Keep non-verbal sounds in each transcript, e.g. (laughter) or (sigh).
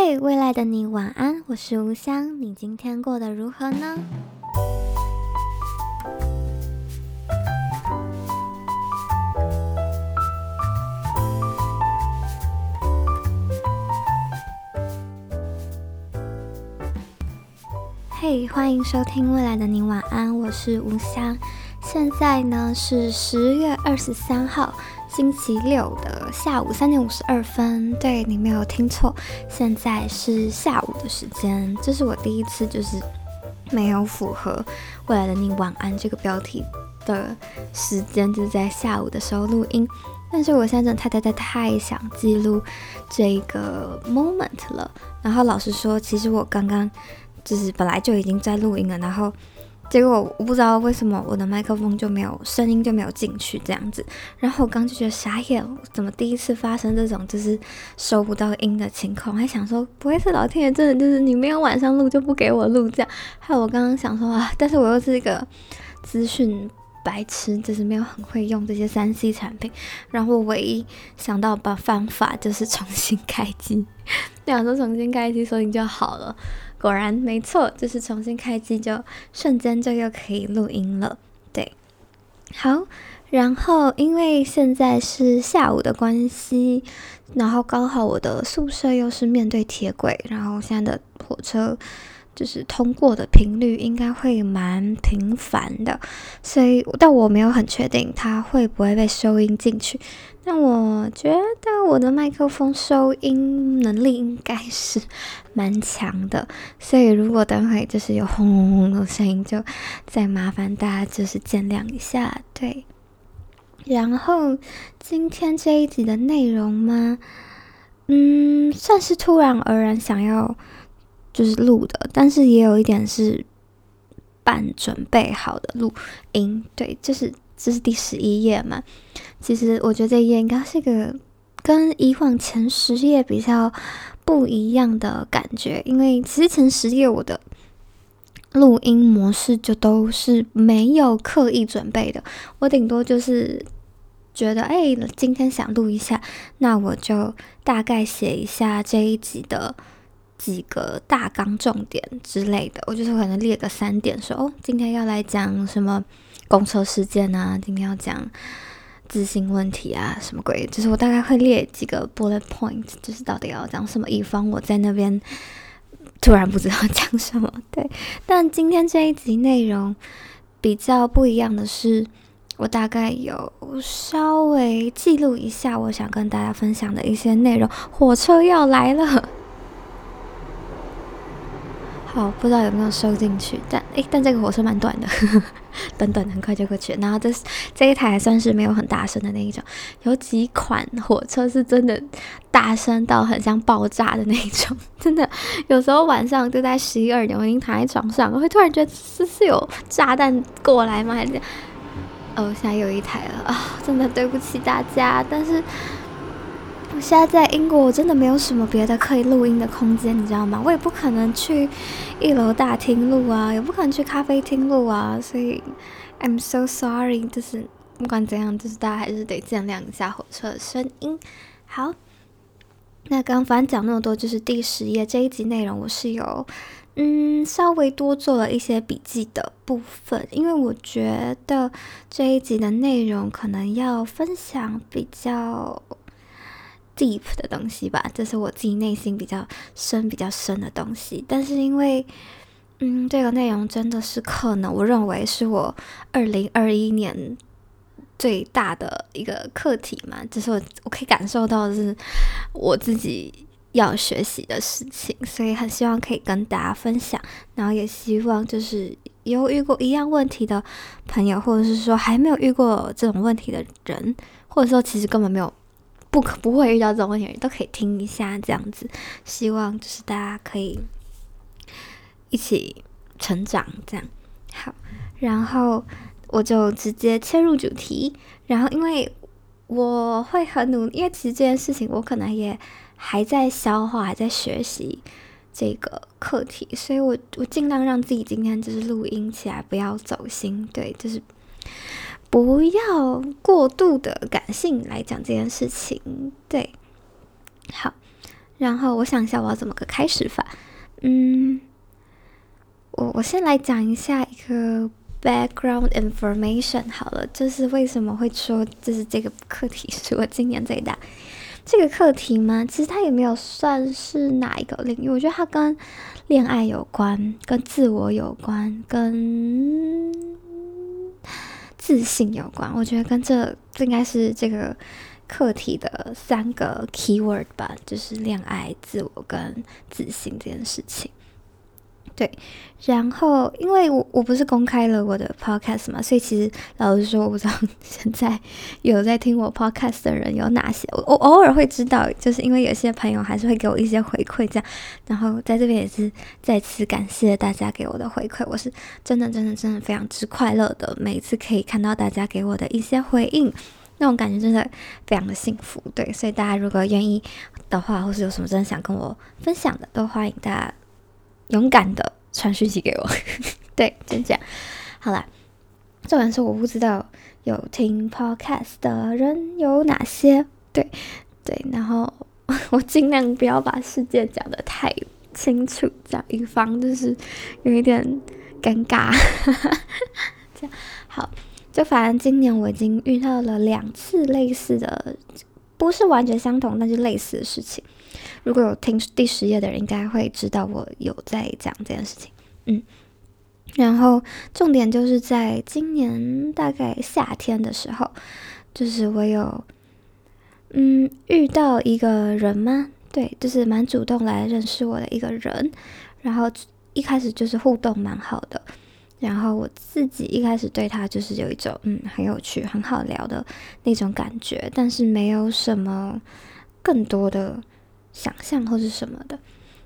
嘿未来的你晚安，我是吴香，你今天过得如何呢？嘿欢迎收听未来的你晚安，我是吴香，现在呢是十月二十三号。星期六的下午三点五十二分，对，你没有听错，现在是下午的时间。这是我第一次就是没有符合未来的你晚安这个标题的时间，就是在下午的时候录音。但是我现在真的太太太太想记录这个 moment 了。然后老实说，其实我刚刚就是本来就已经在录音了，然后。结果我不知道为什么我的麦克风就没有声音就没有进去这样子，然后我刚就觉得傻眼，怎么第一次发生这种就是收不到音的情况？还想说不会是老天爷真的就是你没有晚上录就不给我录这样？还有我刚刚想说啊，但是我又是一个资讯白痴，就是没有很会用这些三 C 产品，然后我唯一想到的方法就是重新开机，想说重新开机收音就好了。果然没错，就是重新开机就瞬间就又可以录音了。对，好，然后因为现在是下午的关系，然后刚好我的宿舍又是面对铁轨，然后现在的火车。就是通过的频率应该会蛮频繁的，所以但我没有很确定它会不会被收音进去。但我觉得我的麦克风收音能力应该是 (laughs) 蛮强的，所以如果等会就是有轰轰隆的声音，就再麻烦大家就是见谅一下。对，然后今天这一集的内容吗？嗯，算是突然而然想要。就是录的，但是也有一点是半准备好的录音。对，这是这是第十一页嘛。其实我觉得这一页应该是一个跟以往前十页比较不一样的感觉，因为其实前十页我的录音模式就都是没有刻意准备的，我顶多就是觉得哎，今天想录一下，那我就大概写一下这一集的。几个大纲重点之类的，我就是可能列个三点，说哦，今天要来讲什么公车事件啊，今天要讲自信问题啊，什么鬼？就是我大概会列几个 bullet point，就是到底要讲什么，以防我在那边突然不知道讲什么。对，但今天这一集内容比较不一样的是，我大概有稍微记录一下我想跟大家分享的一些内容。火车要来了。好，不知道有没有收进去，但诶，但这个火车蛮短的，呵呵，短短很快就过去。然后这这一台还算是没有很大声的那一种，有几款火车是真的大声到很像爆炸的那一种，(laughs) 真的有时候晚上就在十一二点，我已经躺在床上，我会突然觉得是是有炸弹过来吗？还是哦，现在有一台了啊，真的对不起大家，但是。我现在在英国，我真的没有什么别的可以录音的空间，你知道吗？我也不可能去一楼大厅录啊，也不可能去咖啡厅录啊，所以 I'm so sorry。就是不管怎样，就是大家还是得见谅一下火车的声音。好，那刚反正讲那么多，就是第十页这一集内容，我是有嗯稍微多做了一些笔记的部分，因为我觉得这一集的内容可能要分享比较。Deep 的东西吧，这是我自己内心比较深、比较深的东西。但是因为，嗯，这个内容真的是可能，我认为是我二零二一年最大的一个课题嘛，就是我我可以感受到的是我自己要学习的事情，所以很希望可以跟大家分享。然后也希望就是有遇过一样问题的朋友，或者是说还没有遇过这种问题的人，或者说其实根本没有。不可不会遇到这种问题，都可以听一下这样子。希望就是大家可以一起成长，这样好。然后我就直接切入主题。然后因为我会很努力，因为其实这件事情我可能也还在消化，还在学习这个课题，所以我我尽量让自己今天就是录音起来不要走心，对，就是。不要过度的感性来讲这件事情，对，好，然后我想一下我要怎么个开始法。嗯，我我先来讲一下一个 background information 好了，就是为什么会说就是这个课题是我今年最大。这个课题吗？其实它也没有算是哪一个领域，我觉得它跟恋爱有关，跟自我有关，跟自信有关。我觉得跟这这应该是这个课题的三个 keyword 吧，就是恋爱、自我跟自信这件事情。对，然后因为我我不是公开了我的 podcast 嘛，所以其实老实说，我不知道 (laughs) 现在有在听我 podcast 的人有哪些。我我偶尔会知道，就是因为有些朋友还是会给我一些回馈，这样。然后在这边也是再次感谢大家给我的回馈，我是真的真的真的非常之快乐的，每一次可以看到大家给我的一些回应，那种感觉真的非常的幸福。对，所以大家如果愿意的话，或是有什么真的想跟我分享的，都欢迎大家。勇敢的传讯息给我，(laughs) 对，就这样。好啦，重点是我不知道有听 podcast 的人有哪些，对对，然后 (laughs) 我尽量不要把世界讲的太清楚，这样以防就是有一点尴尬。(laughs) 这样好，就反正今年我已经遇到了两次类似的，不是完全相同，但是类似的事情。如果有听第十页的人，应该会知道我有在讲这件事情。嗯，然后重点就是在今年大概夏天的时候，就是我有嗯遇到一个人吗？对，就是蛮主动来认识我的一个人。然后一开始就是互动蛮好的，然后我自己一开始对他就是有一种嗯很有趣、很好聊的那种感觉，但是没有什么更多的。想象或是什么的，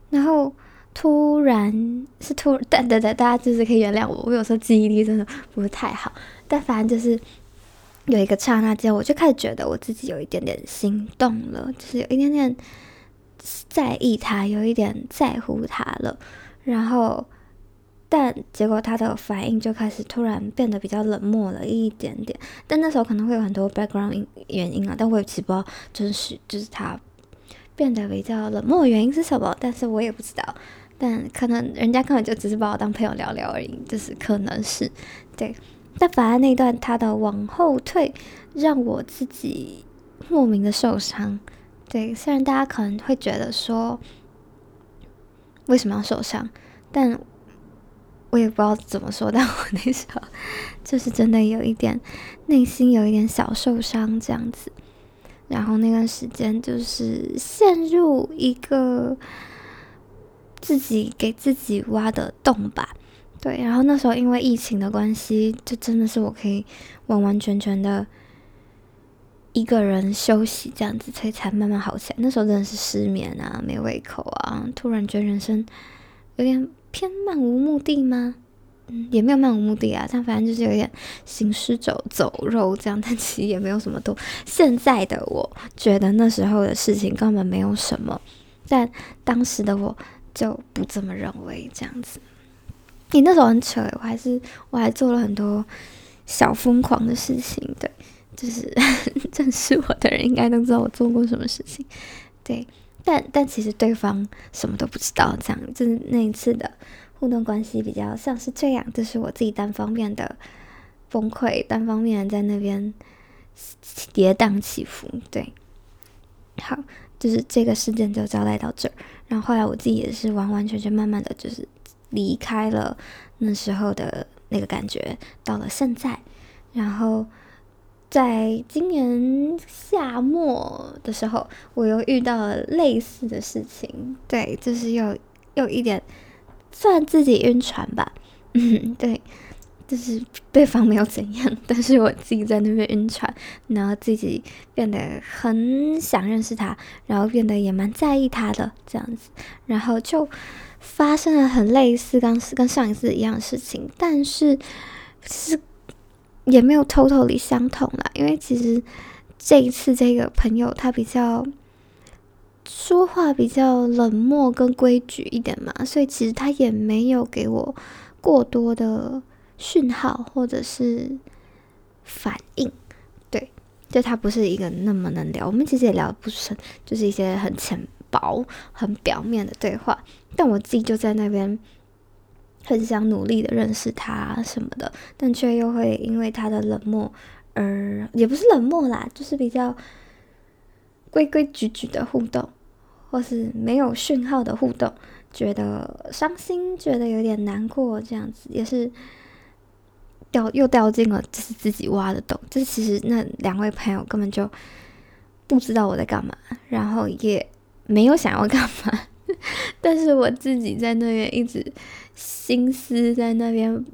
然后突然是突，但等等，大家就是可以原谅我，我有时候记忆力真的不太好，但反正就是有一个刹那间，我就开始觉得我自己有一点点心动了，就是有一点点在意他，有一点在乎他了，然后但结果他的反应就开始突然变得比较冷漠了一点点，但那时候可能会有很多 background 原因啊，但我也不知道真实就是他。变得比较冷漠原因是什么？但是我也不知道，但可能人家根本就只是把我当朋友聊聊而已，就是可能是对。但反而那段他的往后退，让我自己莫名的受伤。对，虽然大家可能会觉得说为什么要受伤，但我也不知道怎么说。但我那时候就是真的有一点内心有一点小受伤这样子。然后那段时间就是陷入一个自己给自己挖的洞吧，对。然后那时候因为疫情的关系，就真的是我可以完完全全的一个人休息这样子，所以才慢慢好起来。那时候真的是失眠啊，没胃口啊，突然觉得人生有点偏漫无目的吗？也没有漫无目的啊，但反正就是有点行尸走走肉这样，(laughs) 但其实也没有什么多。现在的我觉得那时候的事情根本没有什么，但当时的我就不这么认为这样子。你那时候很扯，我还是我还做了很多小疯狂的事情，对，就是 (laughs) 认识我的人应该都知道我做过什么事情，对，但但其实对方什么都不知道，这样就是那一次的。互动关系比较像是这样，这是我自己单方面的崩溃，单方面在那边跌宕起伏。对，好，就是这个事件就交代到这儿。然后后来我自己也是完完全全、慢慢的就是离开了那时候的那个感觉，到了现在。然后在今年夏末的时候，我又遇到了类似的事情。对，就是又又一点。算自己晕船吧，嗯，(laughs) 对，就是对方没有怎样，但是我自己在那边晕船，然后自己变得很想认识他，然后变得也蛮在意他的这样子，然后就发生了很类似刚跟上一次一样的事情，但是其实也没有 totally 相同啦，因为其实这一次这个朋友他比较。说话比较冷漠跟规矩一点嘛，所以其实他也没有给我过多的讯号或者是反应。对，就他不是一个那么能聊，我们其实也聊不深，就是一些很浅薄、很表面的对话，但我自己就在那边很想努力的认识他什么的，但却又会因为他的冷漠而也不是冷漠啦，就是比较规规矩矩的互动，或是没有讯号的互动，觉得伤心，觉得有点难过，这样子也是。掉又掉进了就是自己挖的洞，就是其实那两位朋友根本就不知道我在干嘛，然后也没有想要干嘛，(laughs) 但是我自己在那边一直心思在那边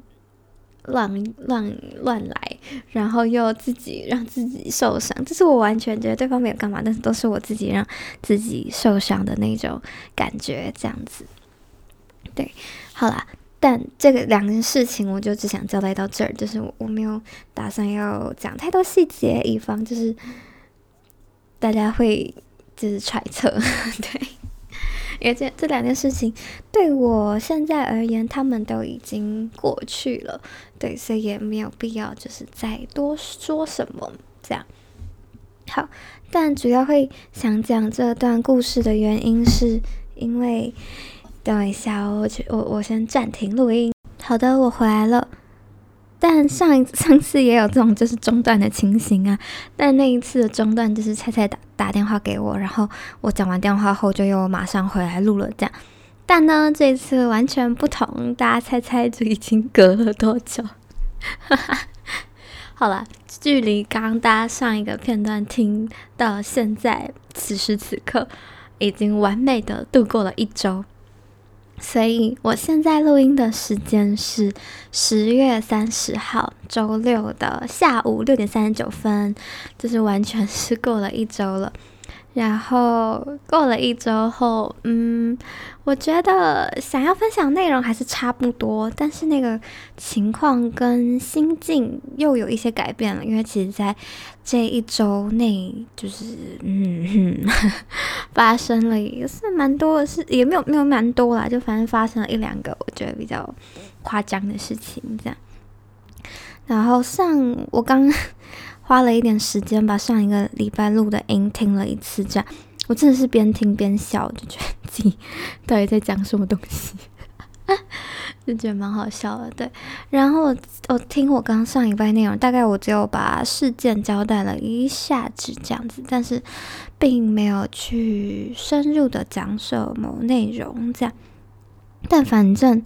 乱乱乱来，然后又自己让自己受伤，这是我完全觉得对方没有干嘛，但是都是我自己让自己受伤的那种感觉，这样子。对，好啦。但这个两件事情，我就只想交代到这儿，就是我我没有打算要讲太多细节，以防就是大家会就是揣测，(laughs) 对，因为这这两件事情对我现在而言，他们都已经过去了，对，所以也没有必要就是再多说什么这样。好，但主要会想讲这段故事的原因，是因为。等一下，我去，我我先暂停录音。好的，我回来了。但上一上次也有这种就是中断的情形啊。但那一次的中断就是菜菜打打电话给我，然后我讲完电话后就又马上回来录了这样。但呢，这一次完全不同，大家猜猜这已经隔了多久？哈哈。好了，距离刚刚大家上一个片段听到现在，此时此刻已经完美的度过了一周。所以我现在录音的时间是十月三十号周六的下午六点三十九分，就是完全是过了一周了。然后过了一周后，嗯，我觉得想要分享内容还是差不多，但是那个情况跟心境又有一些改变了，因为其实在这一周内，就是嗯哼，(laughs) 发生了也是蛮多的事，也没有没有蛮多啦，就反正发生了一两个我觉得比较夸张的事情这样。然后上我刚。花了一点时间把上一个礼拜录的音听了一次，这样我真的是边听边笑，就觉得自己到底在讲什么东西，(laughs) 就觉得蛮好笑的。对，然后我，我听我刚上一拜内容，大概我只有把事件交代了一下子这样子，但是并没有去深入的讲什么内容这样。但反正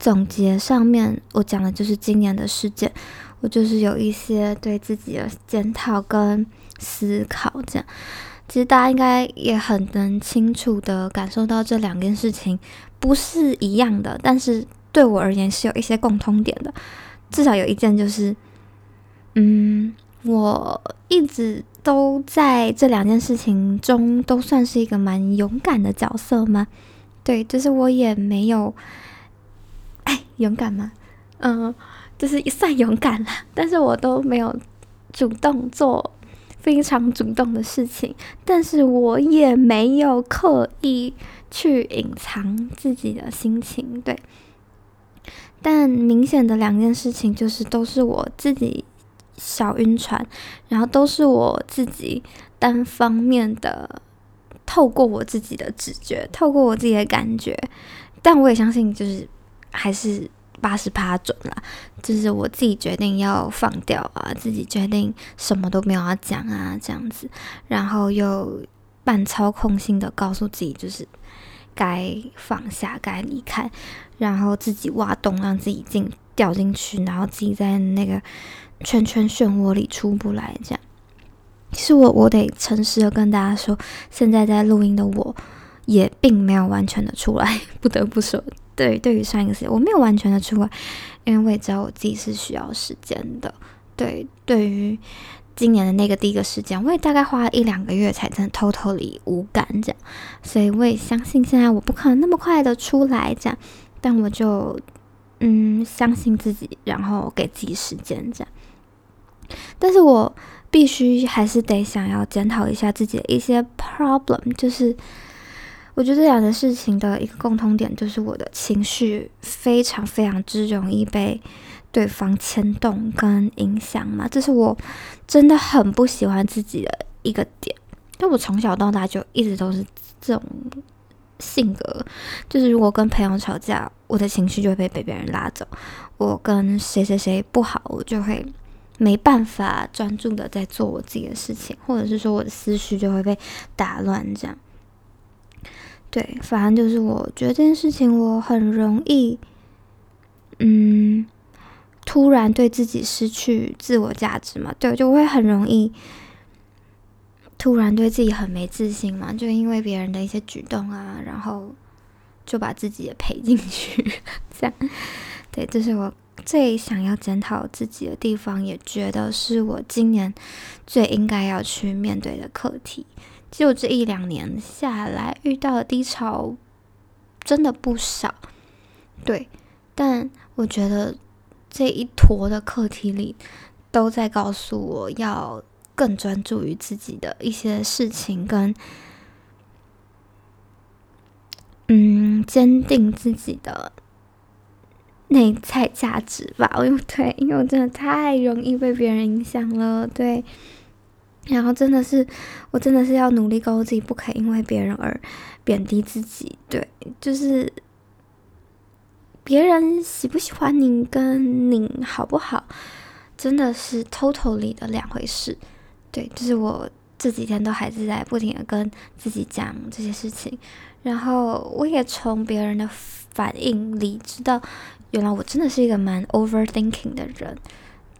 总结上面我讲的就是今年的事件。我就是有一些对自己的检讨跟思考，这样，其实大家应该也很能清楚的感受到这两件事情不是一样的，但是对我而言是有一些共通点的。至少有一件就是，嗯，我一直都在这两件事情中都算是一个蛮勇敢的角色吗？对，就是我也没有，哎，勇敢吗？嗯。就是算勇敢了，(laughs) 但是我都没有主动做非常主动的事情，但是我也没有刻意去隐藏自己的心情，对。但明显的两件事情就是都是我自己小晕船，然后都是我自己单方面的透过我自己的直觉，透过我自己的感觉，但我也相信就是还是。八十趴准了，就是我自己决定要放掉啊，自己决定什么都没有要讲啊，这样子，然后又半操控性的告诉自己，就是该放下，该离开，然后自己挖洞让自己进掉进去，然后自己在那个圈圈漩涡里出不来，这样。其实我我得诚实的跟大家说，现在在录音的我也并没有完全的出来，(laughs) 不得不说。对，对于上一个世界，我没有完全的出来，因为我也知道我自己是需要时间的。对，对于今年的那个第一个时间，我也大概花了一两个月才真的 totally 无感这样，所以我也相信现在我不可能那么快的出来这样，但我就嗯相信自己，然后给自己时间这样。但是我必须还是得想要检讨一下自己的一些 problem，就是。我觉得这两件事情的一个共通点，就是我的情绪非常非常之容易被对方牵动跟影响嘛，这是我真的很不喜欢自己的一个点。因为我从小到大就一直都是这种性格，就是如果跟朋友吵架，我的情绪就会被被别人拉走；我跟谁谁谁不好，我就会没办法专注的在做我自己的事情，或者是说我的思绪就会被打乱。这样，对，反正就是我觉得这件事情我很容易，嗯，突然对自己失去自我价值嘛，对，就会很容易。突然对自己很没自信嘛，就因为别人的一些举动啊，然后就把自己也赔进去，(laughs) 这样，对，这是我最想要检讨自己的地方，也觉得是我今年最应该要去面对的课题。就这一两年下来，遇到的低潮真的不少，对，但我觉得这一坨的课题里，都在告诉我要。更专注于自己的一些事情，跟嗯，坚定自己的内在价值吧。因 (laughs) 为对，因为我真的太容易被别人影响了，对。然后真的是，我真的是要努力告诉自己，不可以因为别人而贬低自己。对，就是别人喜不喜欢你，跟你好不好，真的是 totally 的两回事。对，就是我这几天都还是在不停的跟自己讲这些事情，然后我也从别人的反应里知道，原来我真的是一个蛮 overthinking 的人。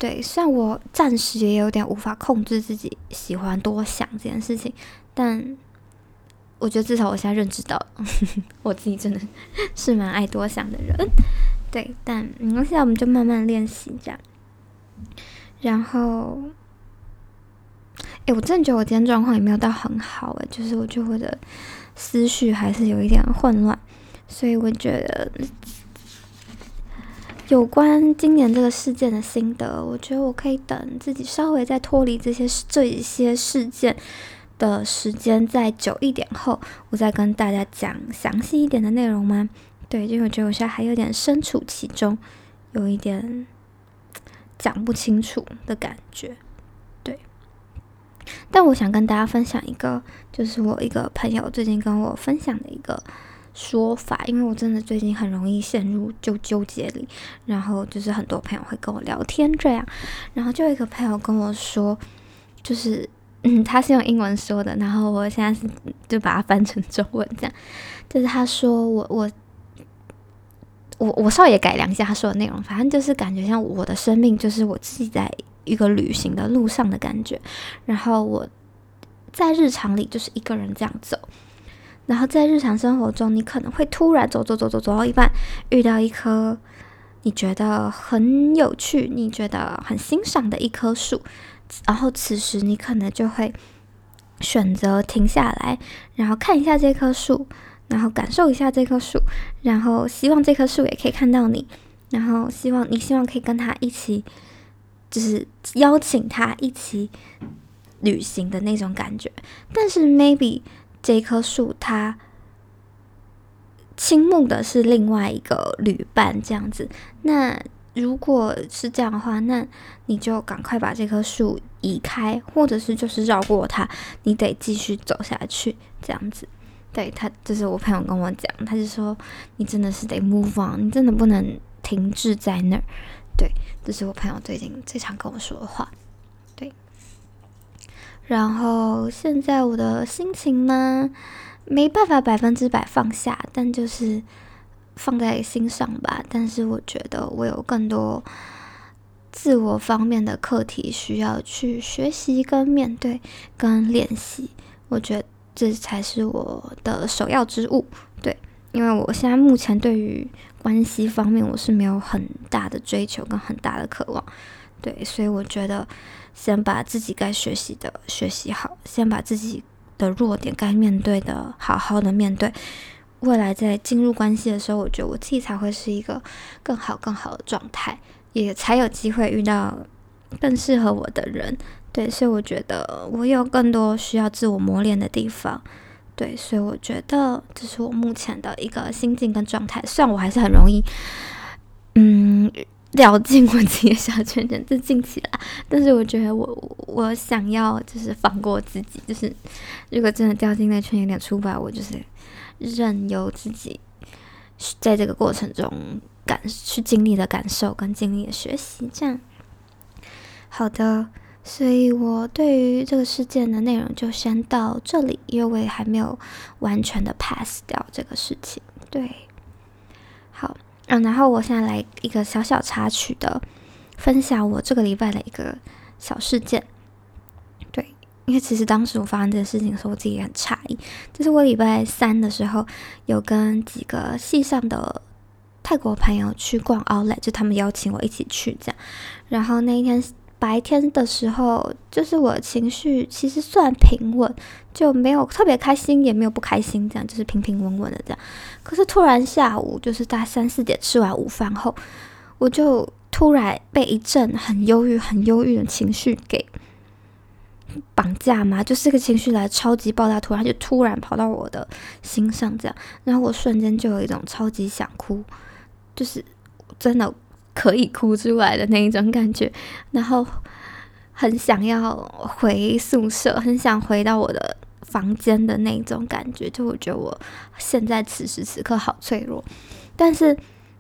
对，虽然我暂时也有点无法控制自己喜欢多想这件事情，但我觉得至少我现在认知到，呵 (laughs) 呵我自己真的是蛮爱多想的人。对，但嗯，现在我们就慢慢练习这样，然后。哎，我真的觉得我今天状况也没有到很好哎，就是我觉得我的思绪还是有一点混乱，所以我觉得有关今年这个事件的心得，我觉得我可以等自己稍微再脱离这些这一些事件的时间再久一点后，我再跟大家讲详细一点的内容吗？对，因为我觉得我现在还有点身处其中，有一点讲不清楚的感觉。对但我想跟大家分享一个，就是我一个朋友最近跟我分享的一个说法，因为我真的最近很容易陷入就纠结里，然后就是很多朋友会跟我聊天这样，然后就有一个朋友跟我说，就是嗯，他是用英文说的，然后我现在是就把它翻成中文这样，就是他说我我我我稍微改良一下他说的内容，反正就是感觉像我的生命就是我自己在。一个旅行的路上的感觉，然后我在日常里就是一个人这样走，然后在日常生活中，你可能会突然走走走走走到一半，遇到一棵你觉得很有趣、你觉得很欣赏的一棵树，然后此时你可能就会选择停下来，然后看一下这棵树，然后感受一下这棵树，然后希望这棵树也可以看到你，然后希望你希望可以跟他一起。就是邀请他一起旅行的那种感觉，但是 maybe 这棵树它倾慕的是另外一个旅伴这样子。那如果是这样的话，那你就赶快把这棵树移开，或者是就是绕过它，你得继续走下去这样子。对，他就是我朋友跟我讲，他就说你真的是得 move on，你真的不能停滞在那儿。对，这是我朋友最近最常跟我说的话。然后现在我的心情呢，没办法百分之百放下，但就是放在心上吧。但是我觉得我有更多自我方面的课题需要去学习、跟面对、跟练习。我觉得这才是我的首要之务。对，因为我现在目前对于关系方面，我是没有很大的追求跟很大的渴望，对，所以我觉得先把自己该学习的学习好，先把自己的弱点该面对的好好的面对，未来在进入关系的时候，我觉得我自己才会是一个更好更好的状态，也才有机会遇到更适合我的人，对，所以我觉得我有更多需要自我磨练的地方。对，所以我觉得这是我目前的一个心境跟状态。虽然我还是很容易，嗯，掉进我自己的小圈圈，就进起来。但是我觉得我我想要就是放过自己，就是如果真的掉进那圈有点出不来，我就是任由自己在这个过程中感去经历的感受跟经历的学习。这样好的，所以我对于这个事件的内容就先到这里，因为我也还没有完全的 pass 掉这个事情。对，好。嗯，然后我现在来一个小小插曲的分享，我这个礼拜的一个小事件。对，因为其实当时我发生这个事情的时候，我自己也很诧异。就是我礼拜三的时候，有跟几个系上的泰国朋友去逛 Outlet，就他们邀请我一起去这样。然后那一天。白天的时候，就是我情绪其实算平稳，就没有特别开心，也没有不开心，这样就是平平稳稳的这样。可是突然下午，就是大三四点吃完午饭后，我就突然被一阵很忧郁、很忧郁的情绪给绑架嘛，就是个情绪来超级爆炸，突然就突然跑到我的心上这样，然后我瞬间就有一种超级想哭，就是真的。可以哭出来的那一种感觉，然后很想要回宿舍，很想回到我的房间的那种感觉。就我觉得我现在此时此刻好脆弱，但是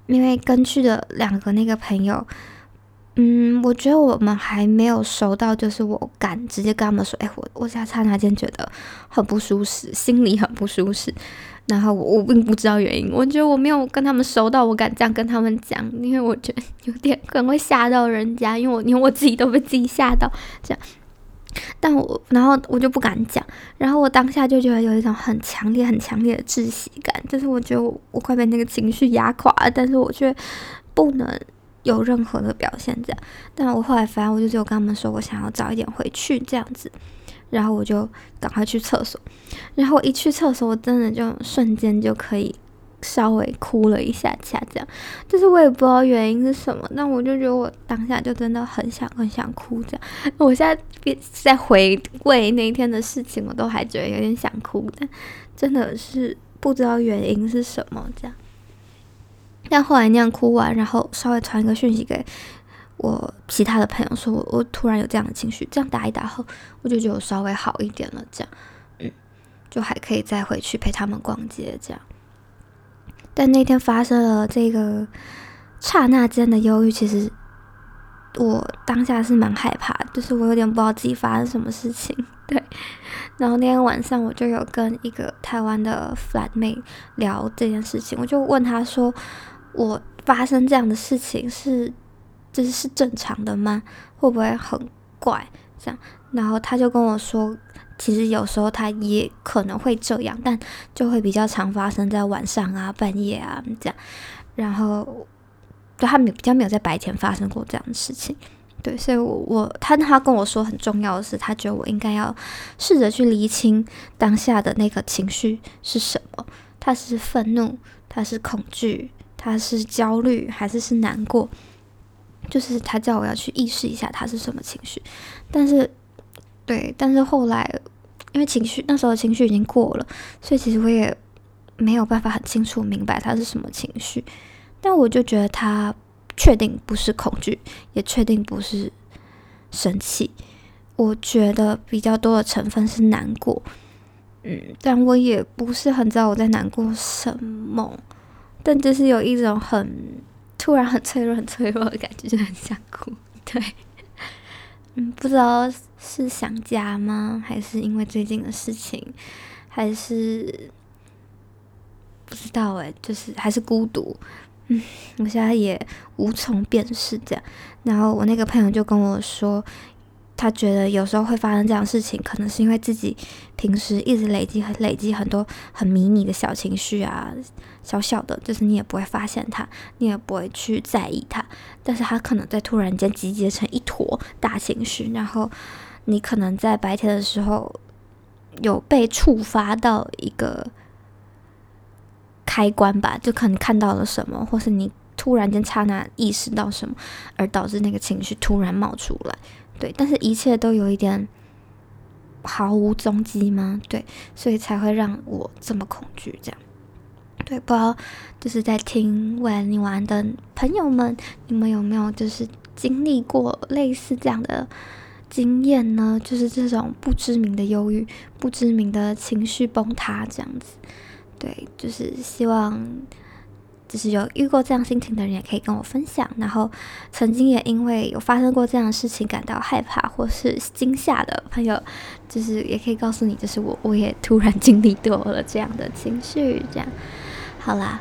因为跟去的两个那个朋友，嗯，我觉得我们还没有熟到，就是我敢直接跟他们说，哎，我我在刹那间觉得很不舒适，心里很不舒适。然后我我并不知道原因，我觉得我没有跟他们熟到我敢这样跟他们讲，因为我觉得有点可能会吓到人家，因为我因为我自己都被自己吓到这样，但我然后我就不敢讲，然后我当下就觉得有一种很强烈很强烈的窒息感，就是我觉得我我快被那个情绪压垮了，但是我却不能有任何的表现这样，但我后来反正我就只有跟他们说我想要早一点回去这样子。然后我就赶快去厕所，然后我一去厕所，我真的就瞬间就可以稍微哭了一下下，这样，就是我也不知道原因是什么，那我就觉得我当下就真的很想很想哭，这样。(laughs) 我现在在回味那一天的事情，我都还觉得有点想哭，但真的是不知道原因是什么，这样。但后来那样哭完，然后稍微传一个讯息给。我其他的朋友说我，我突然有这样的情绪，这样打一打后，我就觉得我稍微好一点了，这样，嗯，就还可以再回去陪他们逛街，这样。但那天发生了这个刹那间的忧郁，其实我当下是蛮害怕，就是我有点不知道自己发生什么事情，对。然后那天晚上，我就有跟一个台湾的 flatmate 聊这件事情，我就问他说，我发生这样的事情是。这是正常的吗？会不会很怪？这样，然后他就跟我说，其实有时候他也可能会这样，但就会比较常发生在晚上啊、半夜啊这样。然后，就他没比较没有在白天发生过这样的事情。对，所以我，我我他他跟我说很重要的是，他觉得我应该要试着去厘清当下的那个情绪是什么。他是愤怒，他是恐惧，他是焦虑，还是是难过？就是他叫我要去意识一下他是什么情绪，但是，对，但是后来因为情绪那时候情绪已经过了，所以其实我也没有办法很清楚明白他是什么情绪。但我就觉得他确定不是恐惧，也确定不是生气。我觉得比较多的成分是难过，嗯，但我也不是很知道我在难过什么，但就是有一种很。突然很脆弱，很脆弱的感觉，就很想哭。对，嗯，不知道是想家吗？还是因为最近的事情？还是不知道哎，就是还是孤独。嗯，我现在也无从辨识这样。然后我那个朋友就跟我说。他觉得有时候会发生这样的事情，可能是因为自己平时一直累积、很累积很多很迷你的小情绪啊，小小的，就是你也不会发现它，你也不会去在意它，但是它可能在突然间集结成一坨大情绪，然后你可能在白天的时候有被触发到一个开关吧，就可能看到了什么，或是你突然间刹那意识到什么，而导致那个情绪突然冒出来。对，但是一切都有一点毫无踪迹吗？对，所以才会让我这么恐惧。这样，对，不知道就是在听未来的你玩的朋友们，你们有没有就是经历过类似这样的经验呢？就是这种不知名的忧郁、不知名的情绪崩塌这样子。对，就是希望。就是有遇过这样心情的人，也可以跟我分享。然后，曾经也因为有发生过这样的事情感到害怕或是惊吓的朋友，就是也可以告诉你，就是我我也突然经历过了这样的情绪。这样，好啦，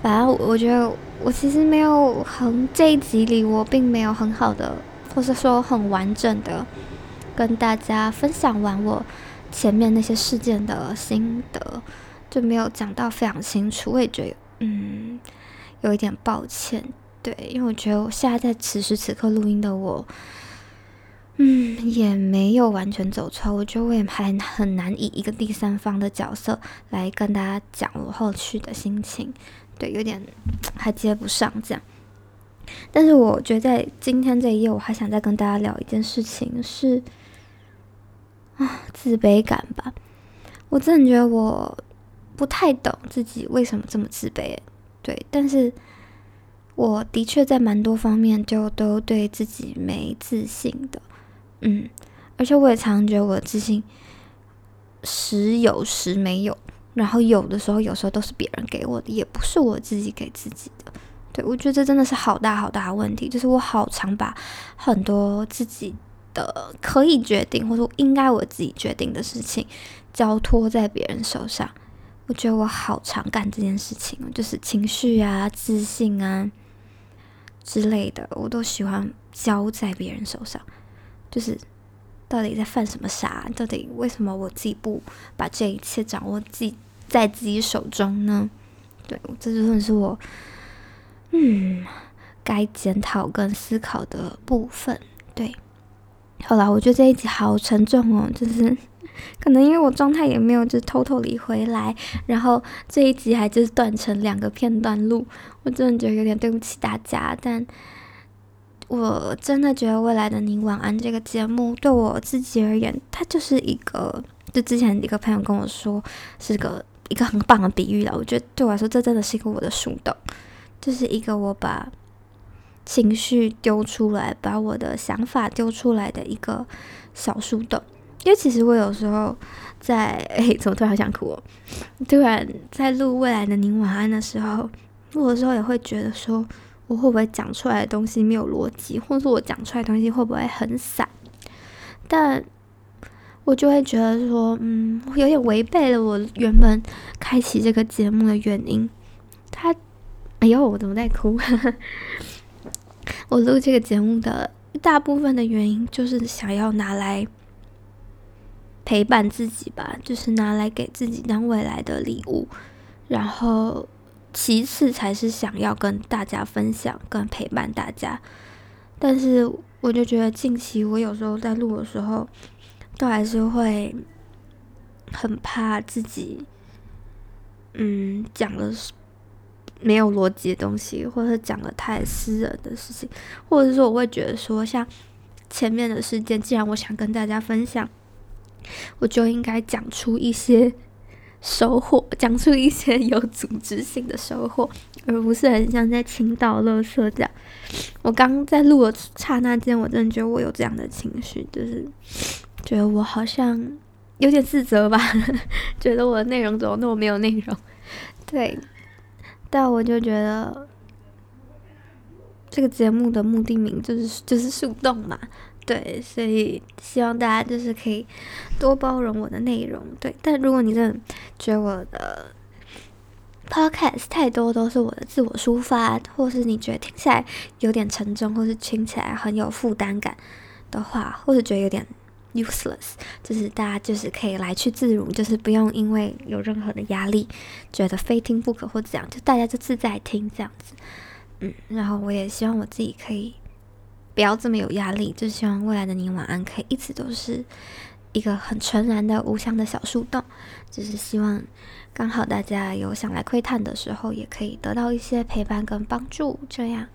反正我觉得我其实没有很这一集里，我并没有很好的，或是说很完整的跟大家分享完我前面那些事件的心得，就没有讲到非常清楚。我也觉得。嗯，有一点抱歉，对，因为我觉得我现在在此时此刻录音的我，嗯，也没有完全走出来。我觉得我也还很难以一个第三方的角色来跟大家讲我后续的心情，对，有点还接不上这样。但是我觉得在今天这一页，我还想再跟大家聊一件事情，是啊，自卑感吧。我真的觉得我。不太懂自己为什么这么自卑，对，但是我的确在蛮多方面就都对自己没自信的，嗯，而且我也常觉得我的自信时有时没有，然后有的时候有时候都是别人给我的，也不是我自己给自己的，对，我觉得这真的是好大好大的问题，就是我好常把很多自己的可以决定或者应该我自己决定的事情交托在别人手上。我觉得我好常干这件事情，就是情绪啊、自信啊之类的，我都喜欢交在别人手上。就是到底在犯什么傻？到底为什么我自己不把这一切掌握自己在自己手中呢？对，这就算是我嗯该检讨跟思考的部分。对，好了，我觉得这一集好沉重哦，就是。可能因为我状态也没有就偷偷离回来，然后这一集还就是断成两个片段录，我真的觉得有点对不起大家。但我真的觉得未来的你晚安这个节目对我自己而言，它就是一个，就之前一个朋友跟我说是个一个很棒的比喻了。我觉得对我来说，这真的是一个我的树洞，就是一个我把情绪丢出来，把我的想法丢出来的一个小树洞。因为其实我有时候在哎，怎么突然好想哭哦？突然在录未来的你晚安的时候，录的时候也会觉得说，我会不会讲出来的东西没有逻辑，或者说我讲出来的东西会不会很散？但我就会觉得说，嗯，有点违背了我原本开启这个节目的原因。他，哎呦，我怎么在哭？(laughs) 我录这个节目的大部分的原因就是想要拿来。陪伴自己吧，就是拿来给自己当未来的礼物，然后其次才是想要跟大家分享、跟陪伴大家。但是我就觉得近期我有时候在录的时候，都还是会很怕自己，嗯，讲了没有逻辑的东西，或者讲了太私人的事情，或者是说我会觉得说，像前面的事件，既然我想跟大家分享。我就应该讲出一些收获，讲出一些有组织性的收获，而不是很像在倾倒垃圾这样。我刚在录的刹那间，我真的觉得我有这样的情绪，就是觉得我好像有点自责吧，(laughs) 觉得我的内容怎么那么没有内容？对，但我就觉得这个节目的目的名就是就是树洞嘛。对，所以希望大家就是可以多包容我的内容。对，但如果你真的觉得我的 podcast 太多都是我的自我抒发，或是你觉得听起来有点沉重，或是听起来很有负担感的话，或者觉得有点 useless，就是大家就是可以来去自如，就是不用因为有任何的压力，觉得非听不可或这样，就大家就自在听这样子。嗯，然后我也希望我自己可以。不要这么有压力，就希望未来的你晚安可以一直都是一个很纯然的无香的小树洞，就是希望刚好大家有想来窥探的时候，也可以得到一些陪伴跟帮助。这样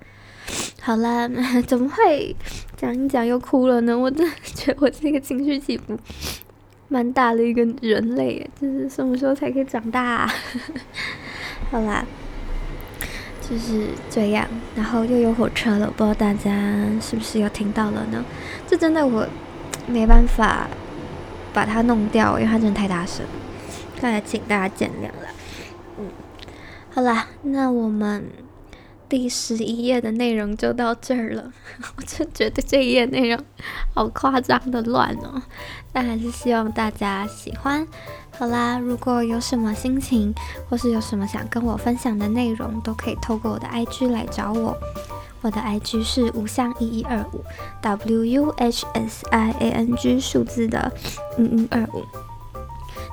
好啦，怎么会讲一讲又哭了呢？我真的觉得我这个情绪起伏蛮大的一个人类，就是什么时候才可以长大？(laughs) 好啦，就是这样。然后又有火车了，不知道大家是不是又听到了呢？这真的我没办法把它弄掉，因为它真的太大声。那也请大家见谅了。嗯，好啦，那我们。第十一页的内容就到这儿了，(laughs) 我就觉得这一页内容好夸张的乱哦，但还是希望大家喜欢。好啦，如果有什么心情，或是有什么想跟我分享的内容，都可以透过我的 IG 来找我。我的 IG 是无相一一二五，W U H S I A N G 数字的嗯嗯二五。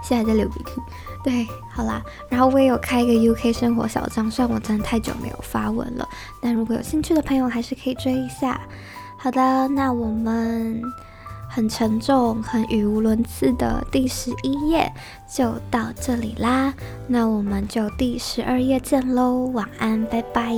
现在在流鼻涕。对，好啦，然后我也有开一个 UK 生活小账，虽然我真的太久没有发文了，但如果有兴趣的朋友还是可以追一下。好的，那我们很沉重、很语无伦次的第十一页就到这里啦，那我们就第十二页见喽，晚安，拜拜。